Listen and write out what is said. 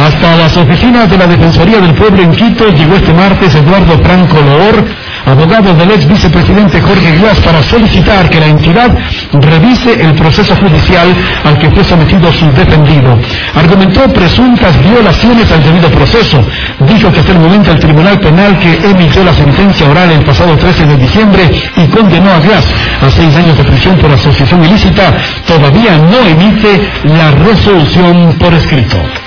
Hasta las oficinas de la Defensoría del Pueblo en Quito llegó este martes Eduardo Franco Loor, abogado del ex vicepresidente Jorge Glass, para solicitar que la entidad revise el proceso judicial al que fue sometido su defendido. Argumentó presuntas violaciones al debido proceso. Dijo que hasta el momento el Tribunal Penal que emitió la sentencia oral el pasado 13 de diciembre y condenó a Glass a seis años de prisión por asociación ilícita, todavía no emite la resolución por escrito.